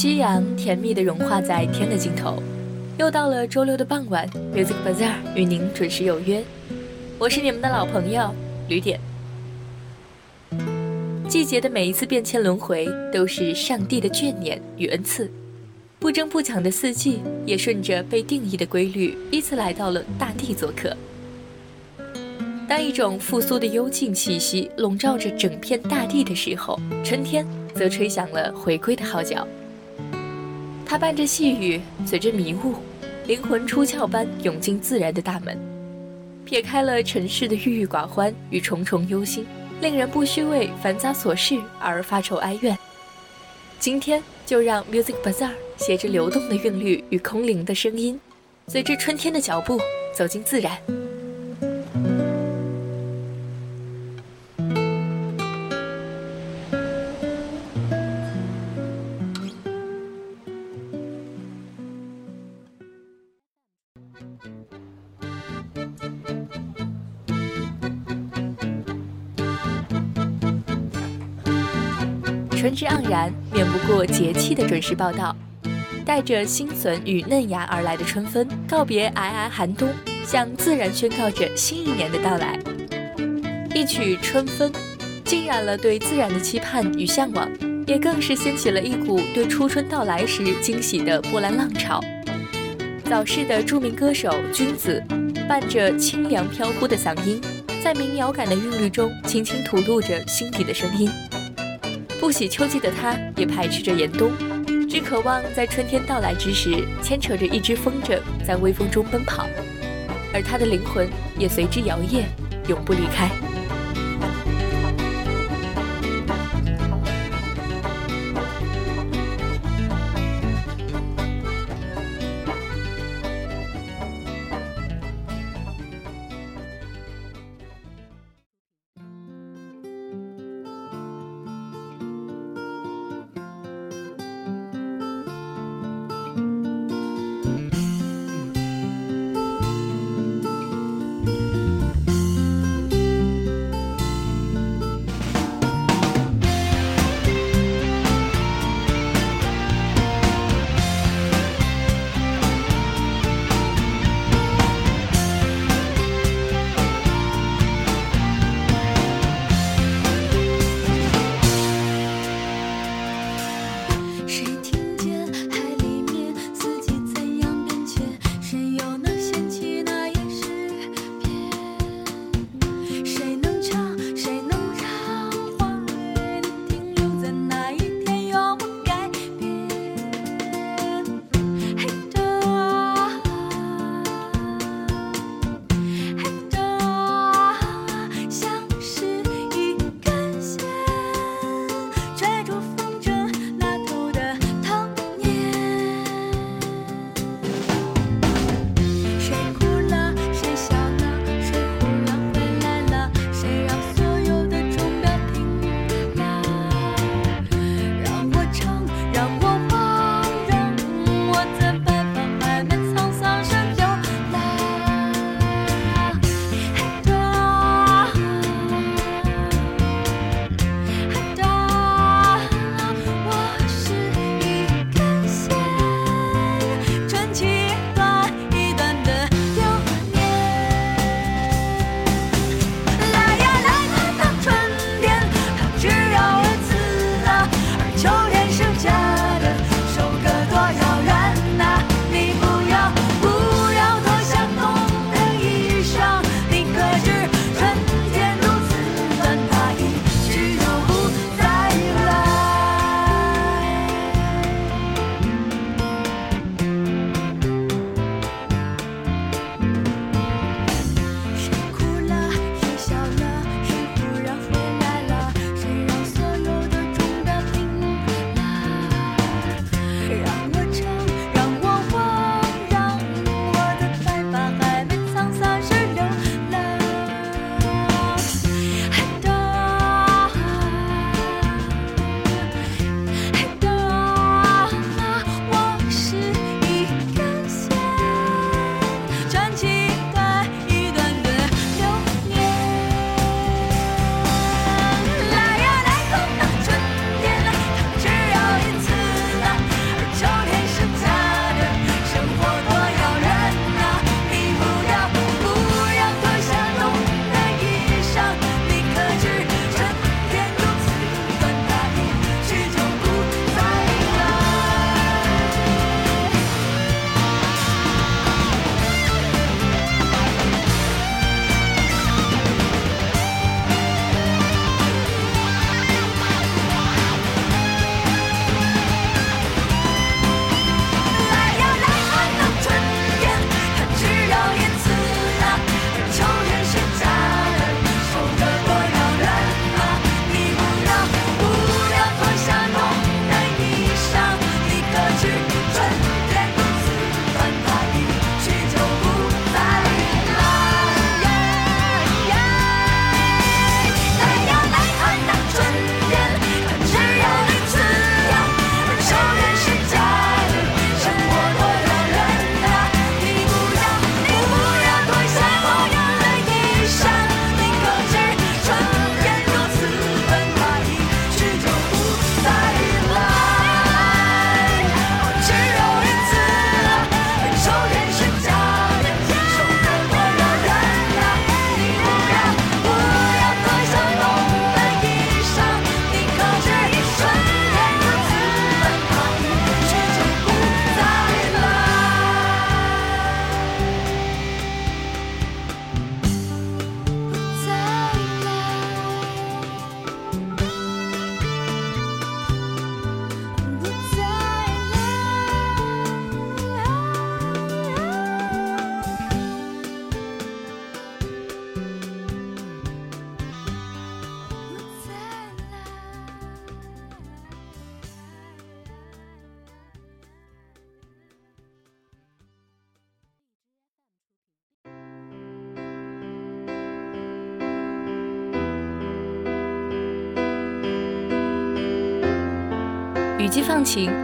夕阳甜蜜地融化在天的尽头，又到了周六的傍晚，Music Bazaar 与您准时有约。我是你们的老朋友吕点。季节的每一次变迁轮回，都是上帝的眷念与恩赐。不争不抢的四季，也顺着被定义的规律，依次来到了大地做客。当一种复苏的幽静气息笼罩着整片大地的时候，春天则吹响了回归的号角。它伴着细雨，随着迷雾，灵魂出窍般涌进自然的大门，撇开了尘世的郁郁寡欢与重重忧心，令人不需为繁杂琐事而发愁哀怨。今天就让 Music Bazaar 携着流动的韵律与空灵的声音，随着春天的脚步走进自然。然，免不过节气的准时报道。带着新笋与嫩芽而来的春风，告别皑皑寒冬，向自然宣告着新一年的到来。一曲《春风》，浸染了对自然的期盼与向往，也更是掀起了一股对初春到来时惊喜的波澜浪潮。早逝的著名歌手君子，伴着清凉飘忽的嗓音，在民谣感的韵律中，轻轻吐露着心底的声音。不喜秋季的他，也排斥着严冬，只渴望在春天到来之时，牵扯着一只风筝在微风中奔跑，而他的灵魂也随之摇曳，永不离开。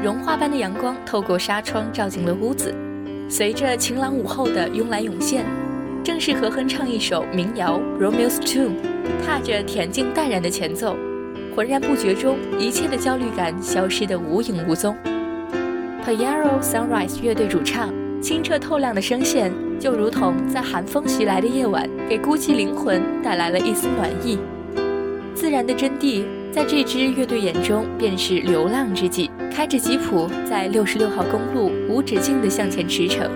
融化般的阳光透过纱窗照进了屋子。随着晴朗午后的慵懒涌现，正是何哼唱一首民谣《Romeo's Tune》，踏着恬静淡然的前奏，浑然不觉中，一切的焦虑感消失得无影无踪。Payaro Sunrise 乐队主唱清澈透亮的声线，就如同在寒风袭来的夜晚，给孤寂灵魂带来了一丝暖意。自然的真谛，在这支乐队眼中，便是流浪之际。开着吉普在六十六号公路无止境地向前驰骋，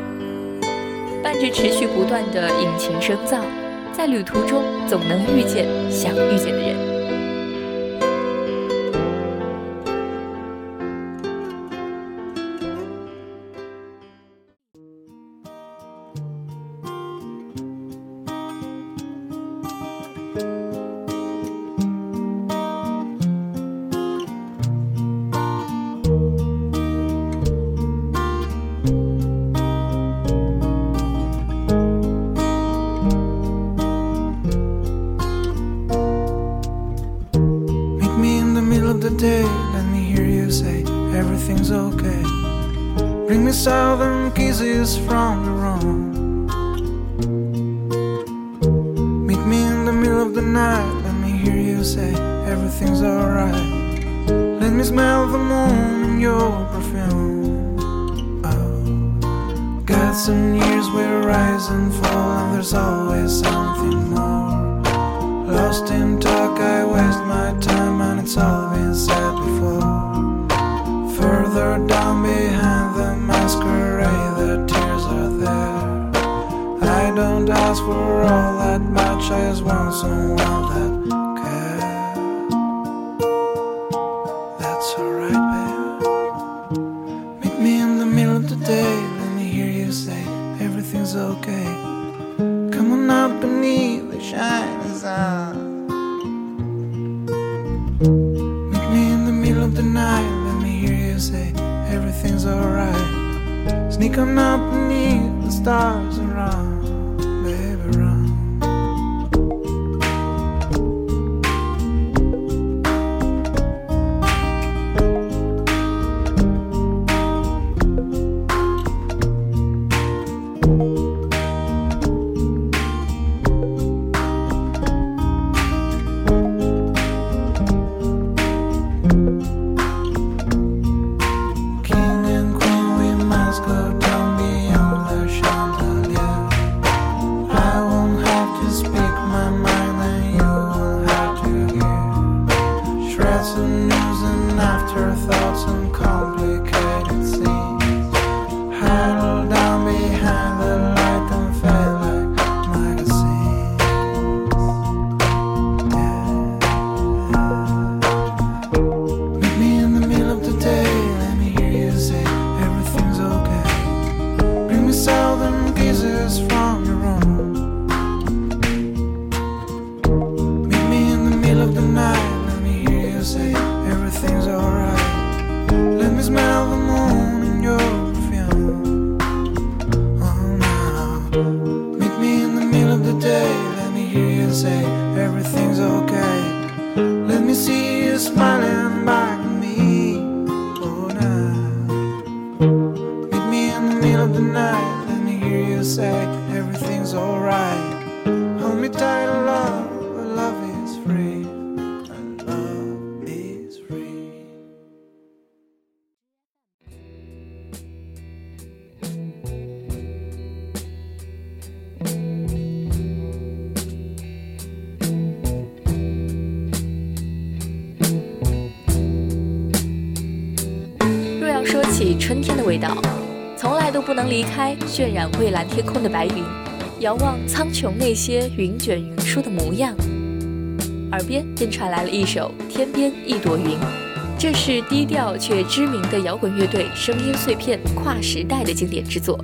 伴着持续不断的引擎声噪，在旅途中总能遇见想遇见的人。Got some years where rise and fall, and there's always something more. Lost in talk, I waste my time, and it's all been said before. Further down behind the masquerade, the tears are there. I don't ask for all that much, I just want someone that 渲染蔚蓝天空的白云，遥望苍穹那些云卷云舒的模样，耳边便传来了一首《天边一朵云》，这是低调却知名的摇滚乐队声音碎片跨时代的经典之作。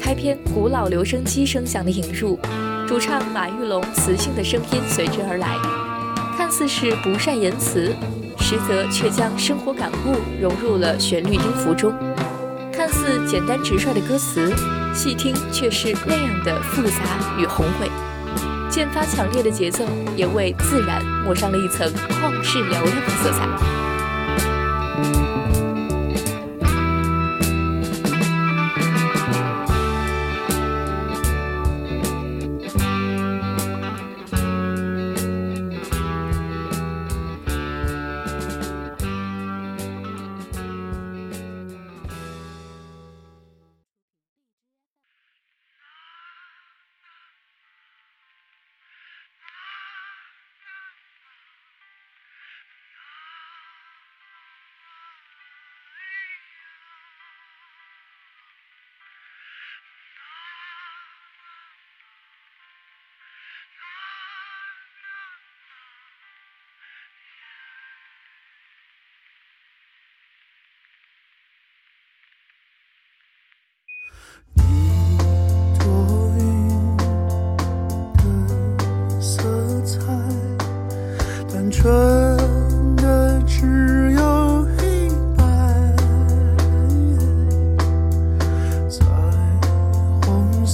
开篇古老留声机声响的引入，主唱马玉龙磁性的声音随之而来，看似是不善言辞，实则却将生活感悟融入了旋律音符中。看似简单直率的歌词，细听却是那样的复杂与宏伟。渐发强烈的节奏，也为自然抹上了一层旷世嘹亮的色彩。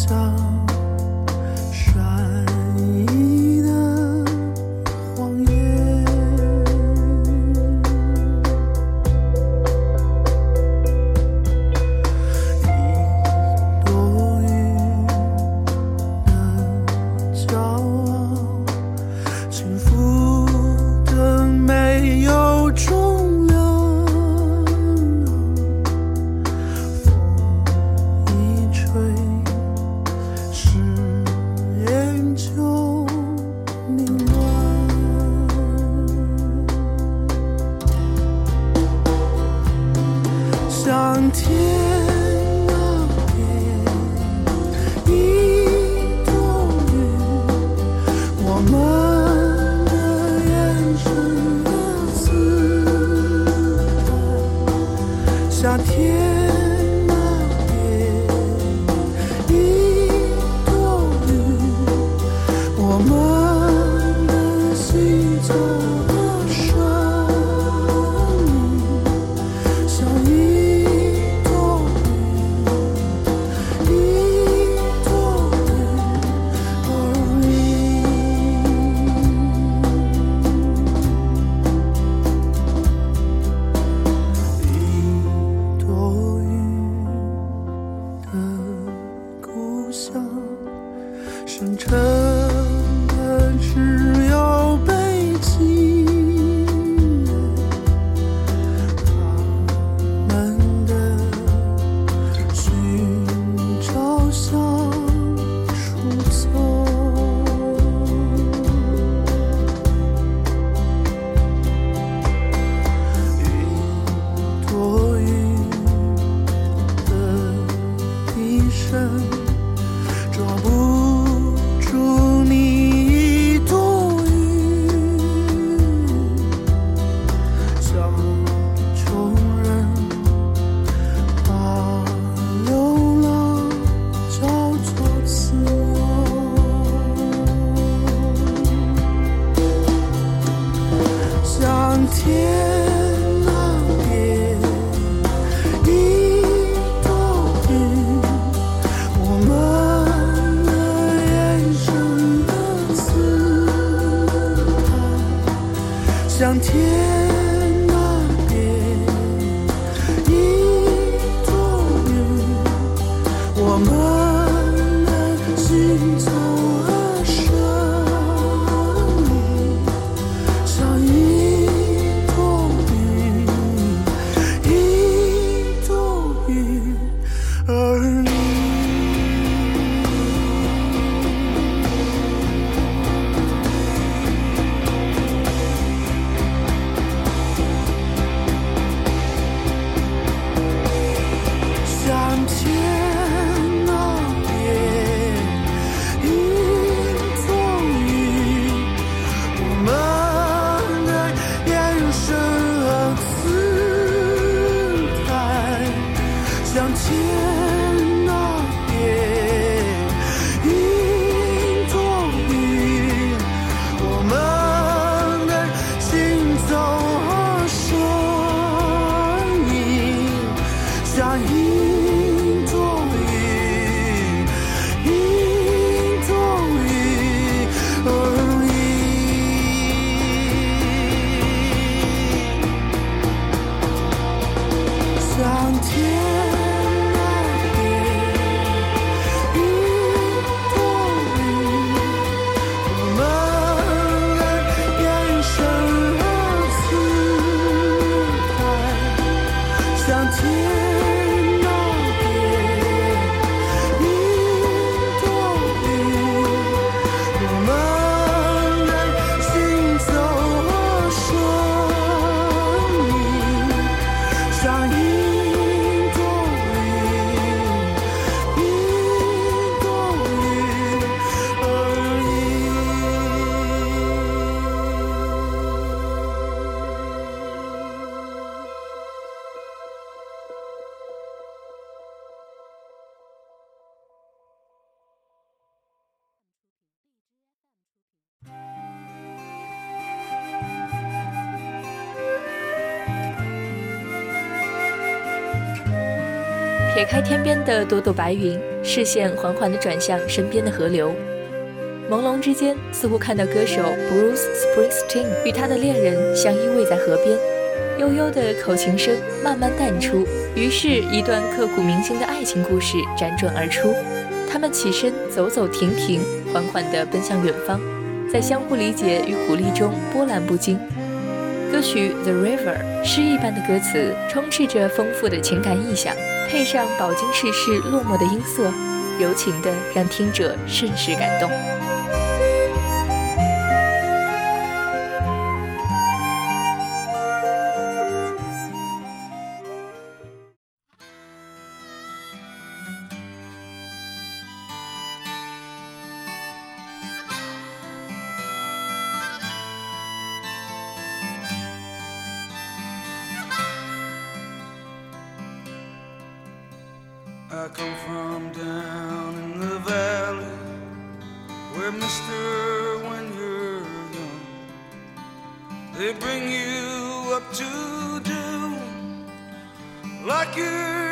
想想，深沉撇开天边的朵朵白云，视线缓缓地转向身边的河流。朦胧之间，似乎看到歌手 Bruce Springsteen 与他的恋人相依偎在河边，悠悠的口琴声慢慢淡出，于是，一段刻骨铭心的爱情故事辗转而出。他们起身，走走停停，缓缓地奔向远方，在相互理解与鼓励中波澜不惊。歌曲《The River》诗意般的歌词，充斥着丰富的情感意象，配上饱经世事落寞的音色，柔情的让听者甚是感动。Where, mister, when you're young, they bring you up to do like your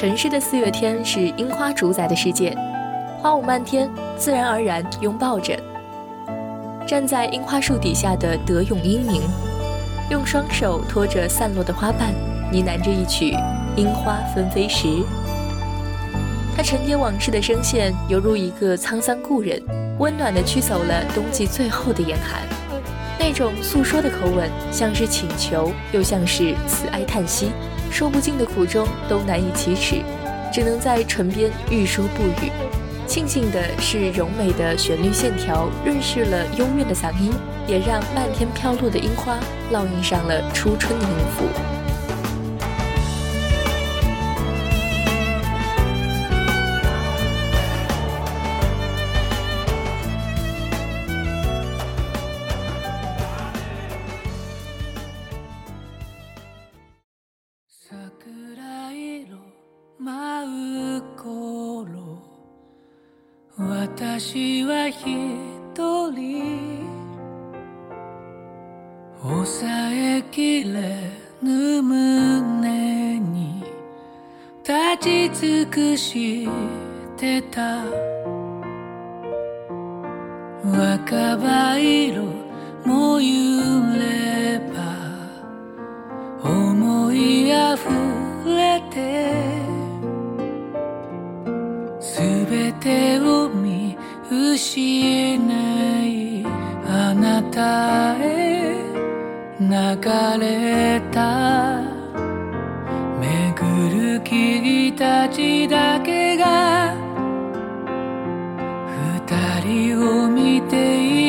城市的四月天是樱花主宰的世界，花舞漫天，自然而然拥抱着。站在樱花树底下的德永英明，用双手托着散落的花瓣，呢喃着一曲《樱花纷飞时》。他沉淀往事的声线，犹如一个沧桑故人，温暖地驱走了冬季最后的严寒。那种诉说的口吻，像是请求，又像是慈哀叹息。说不尽的苦衷都难以启齿，只能在唇边欲说不语。庆幸的是，柔美的旋律线条润饰了幽怨的嗓音，也让漫天飘落的樱花烙印上了初春的音符。抑えきれぬ胸に立ち尽くしてた。若葉色も揺れば思いあふれて全てを見失いあなたへ。流れた。めぐる君たちだけが二人を見ている。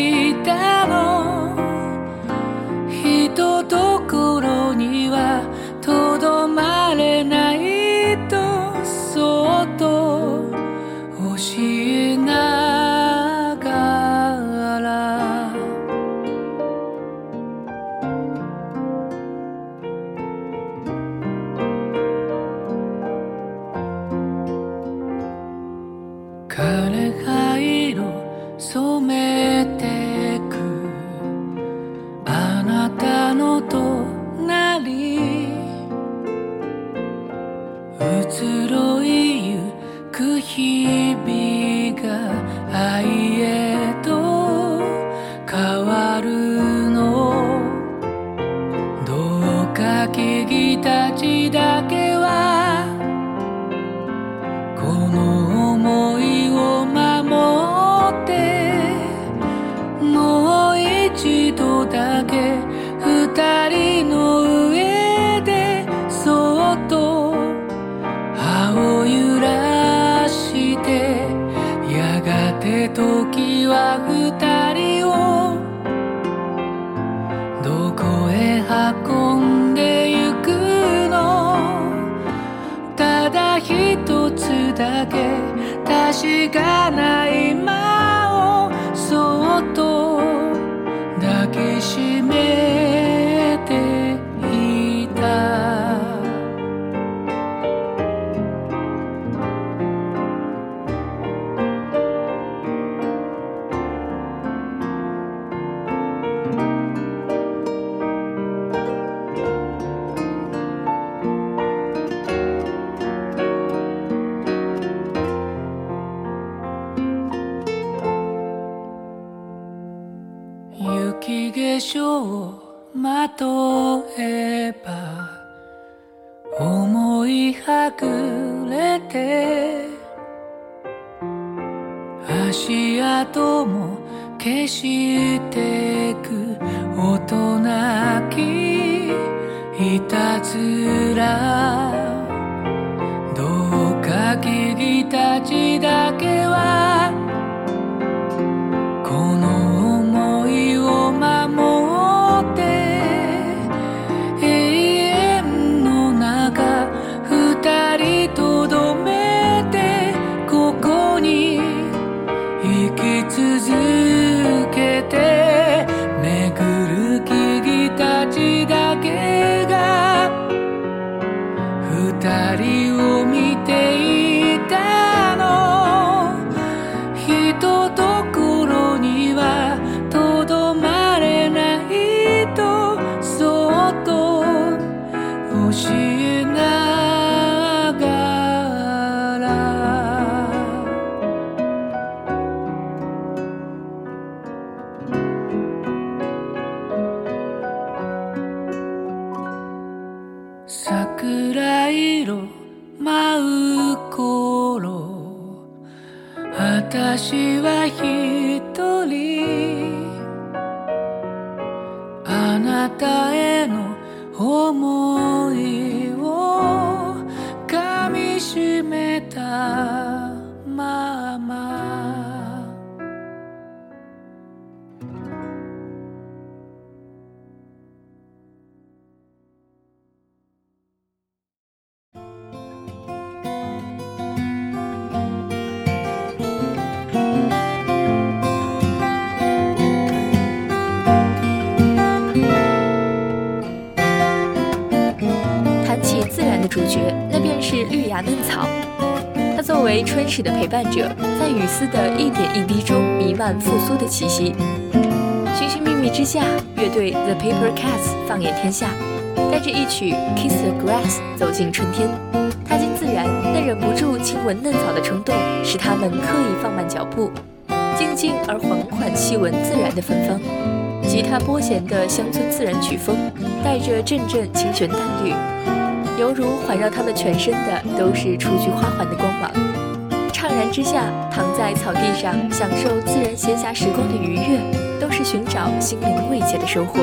fica de しかないて。足跡も消してく大人きいたずら。为春逝的陪伴者，在雨丝的一点一滴中弥漫复苏的气息。寻寻觅觅之下，乐队 The Paper Cats 放眼天下，带着一曲 Kiss the Grass 走进春天。踏进自然，那忍不住亲吻嫩草的冲动，使他们刻意放慢脚步，静静而缓缓细闻自然的芬芳。吉他拨弦的乡村自然曲风，带着阵阵清泉淡绿，犹如环绕他们全身的都是雏菊花环的光芒。怅然之下，躺在草地上享受自然闲暇时光的愉悦，都是寻找心灵慰藉的收获。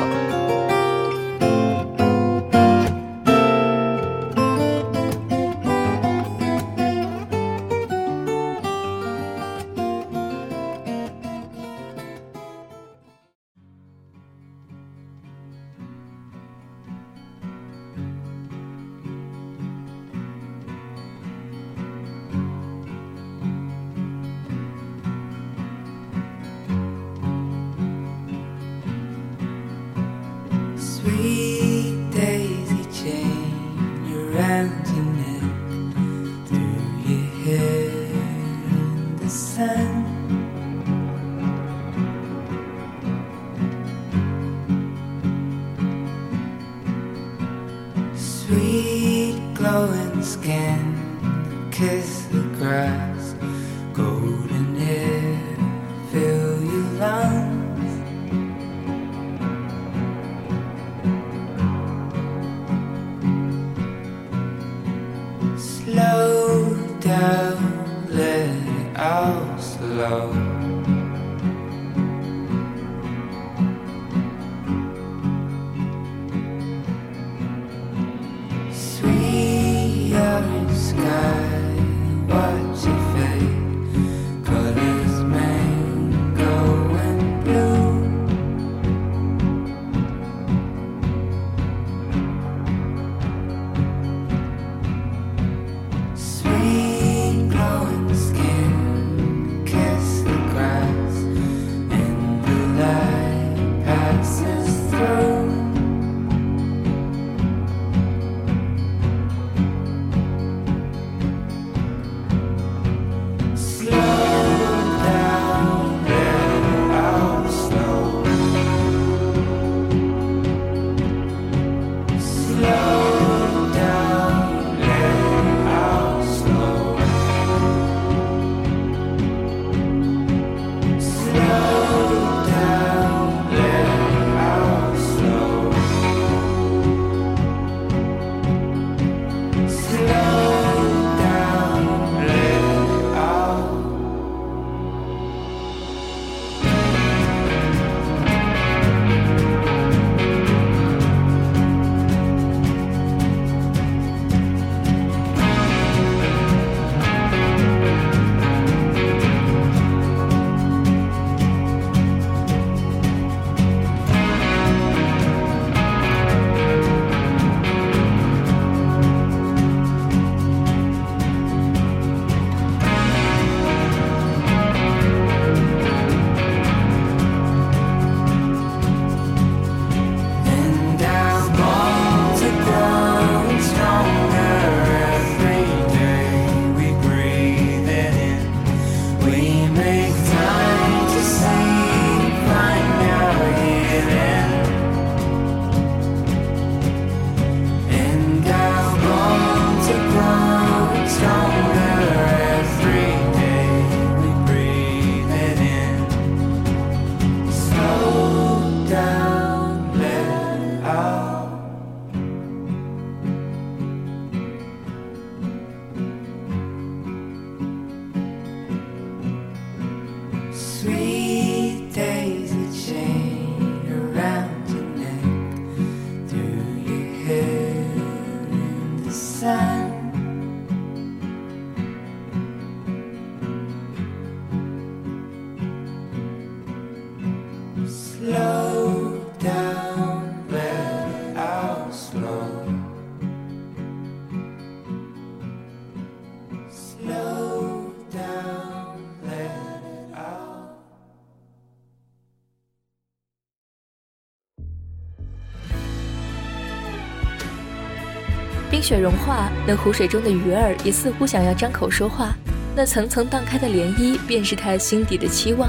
冰雪融化，那湖水中的鱼儿也似乎想要张口说话。那层层荡开的涟漪，便是他心底的期望。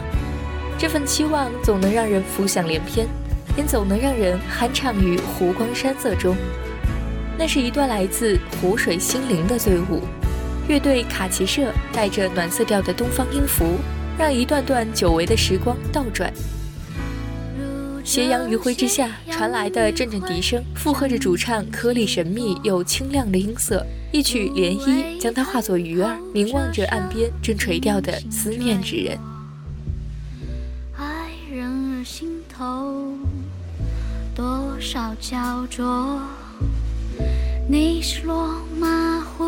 这份期望总能让人浮想联翩，也总能让人酣畅于湖光山色中。那是一段来自湖水心灵的醉舞。乐队卡奇社带着暖色调的东方音符，让一段段久违的时光倒转。斜阳余晖之下传来的阵阵笛声，附和着主唱颗粒神秘又清亮的音色。一曲涟漪，将它化作鱼儿，凝望着岸边正垂钓的思念之人。爱人儿心头多少焦灼，你是落马湖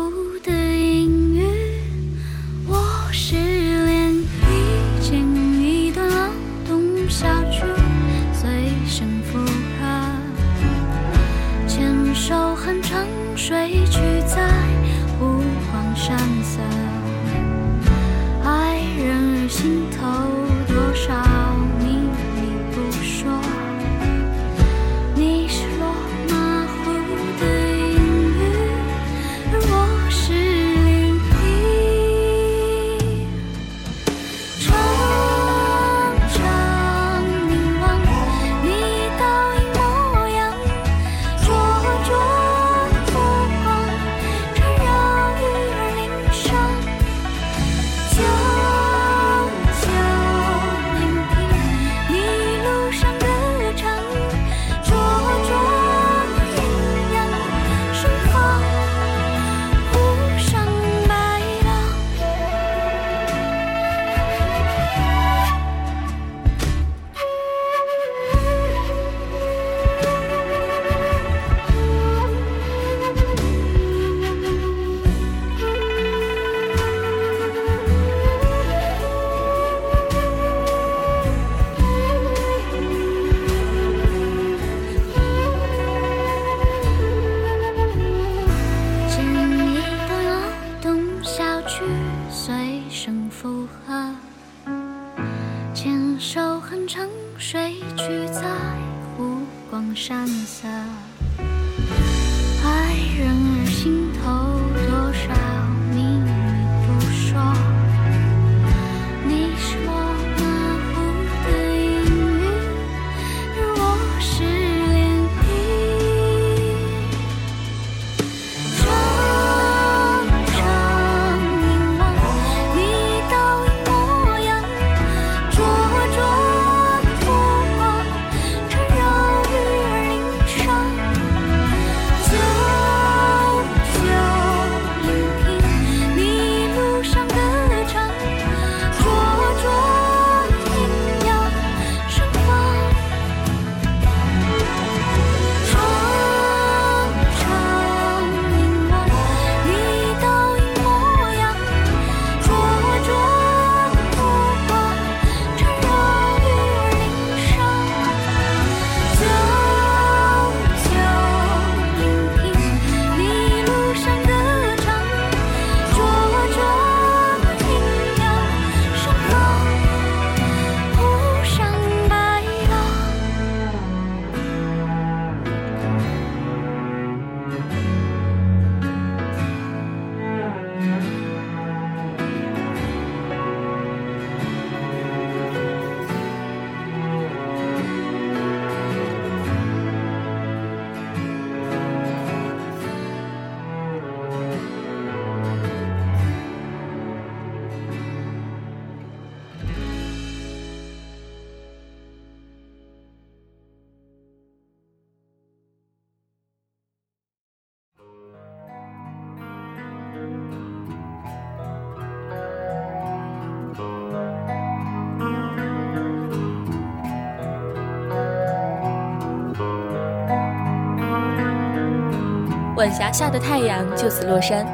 霞下的太阳就此落山，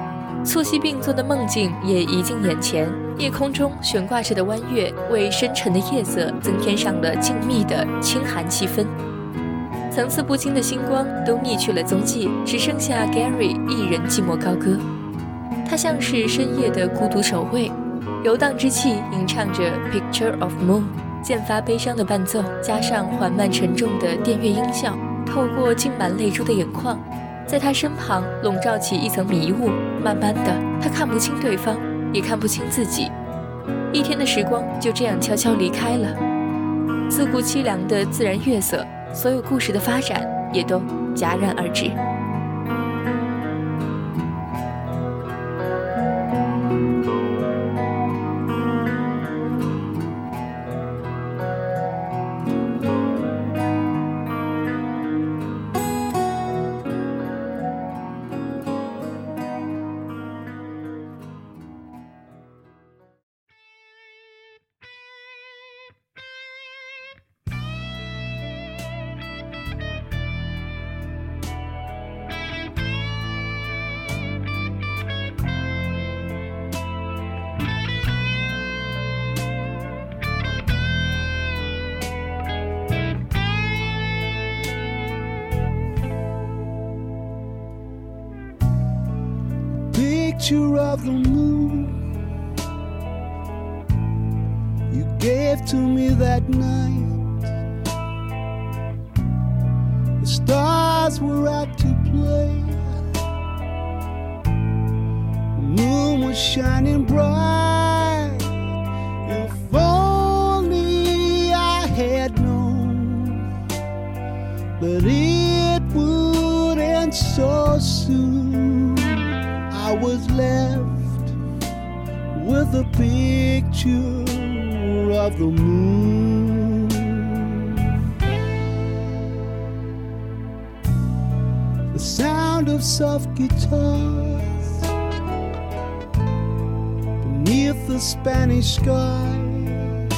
促膝并坐的梦境也移近眼前。夜空中悬挂着的弯月，为深沉的夜色增添上了静谧的清寒气氛。层次不清的星光都匿去了踪迹，只剩下 Gary 一人寂寞高歌。他像是深夜的孤独守卫，游荡之气吟唱着 Picture of Moon，渐发悲伤的伴奏，加上缓慢沉重的电乐音效，透过浸满泪珠的眼眶。在他身旁笼罩起一层迷雾，慢慢的，他看不清对方，也看不清自己。一天的时光就这样悄悄离开了，自顾凄凉的自然月色，所有故事的发展也都戛然而止。The sound of soft guitars beneath the Spanish skies,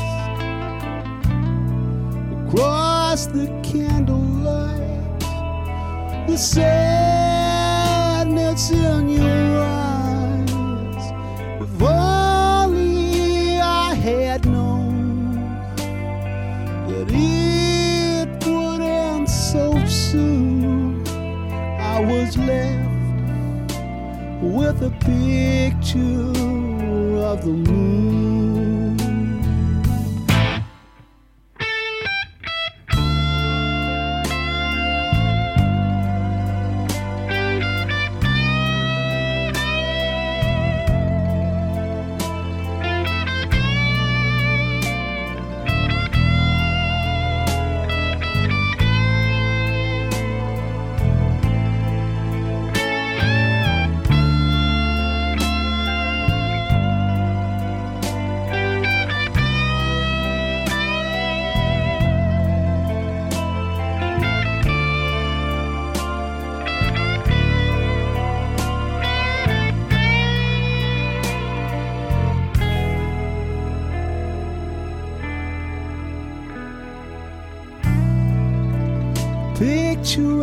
across the candlelight, the sadness in your a picture of the moon.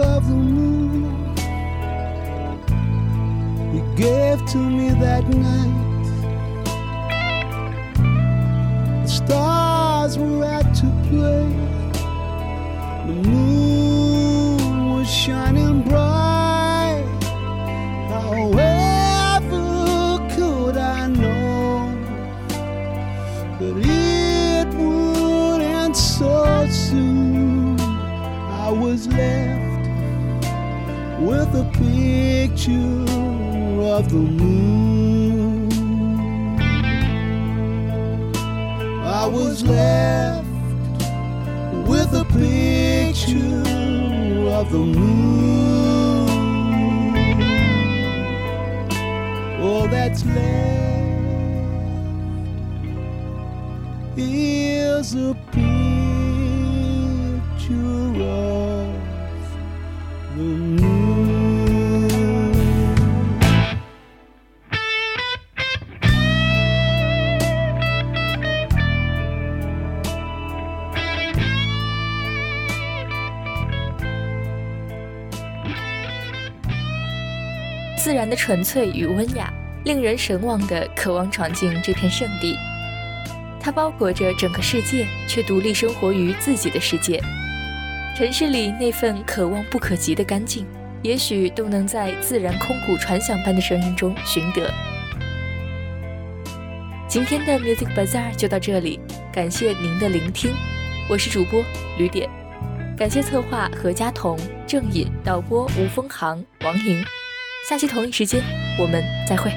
Of the moon you gave to me that night. The stars were out to play, picture of the moon. I was left with a picture of the moon. All that's left is a 的纯粹与温雅，令人神往的渴望闯进这片圣地。它包裹着整个世界，却独立生活于自己的世界。城市里那份可望不可及的干净，也许都能在自然空谷传响般的声音中寻得。今天的 Music Bazaar 就到这里，感谢您的聆听，我是主播吕点，感谢策划何佳彤、郑颖，导播吴峰航、王莹。下期同一时间，我们再会。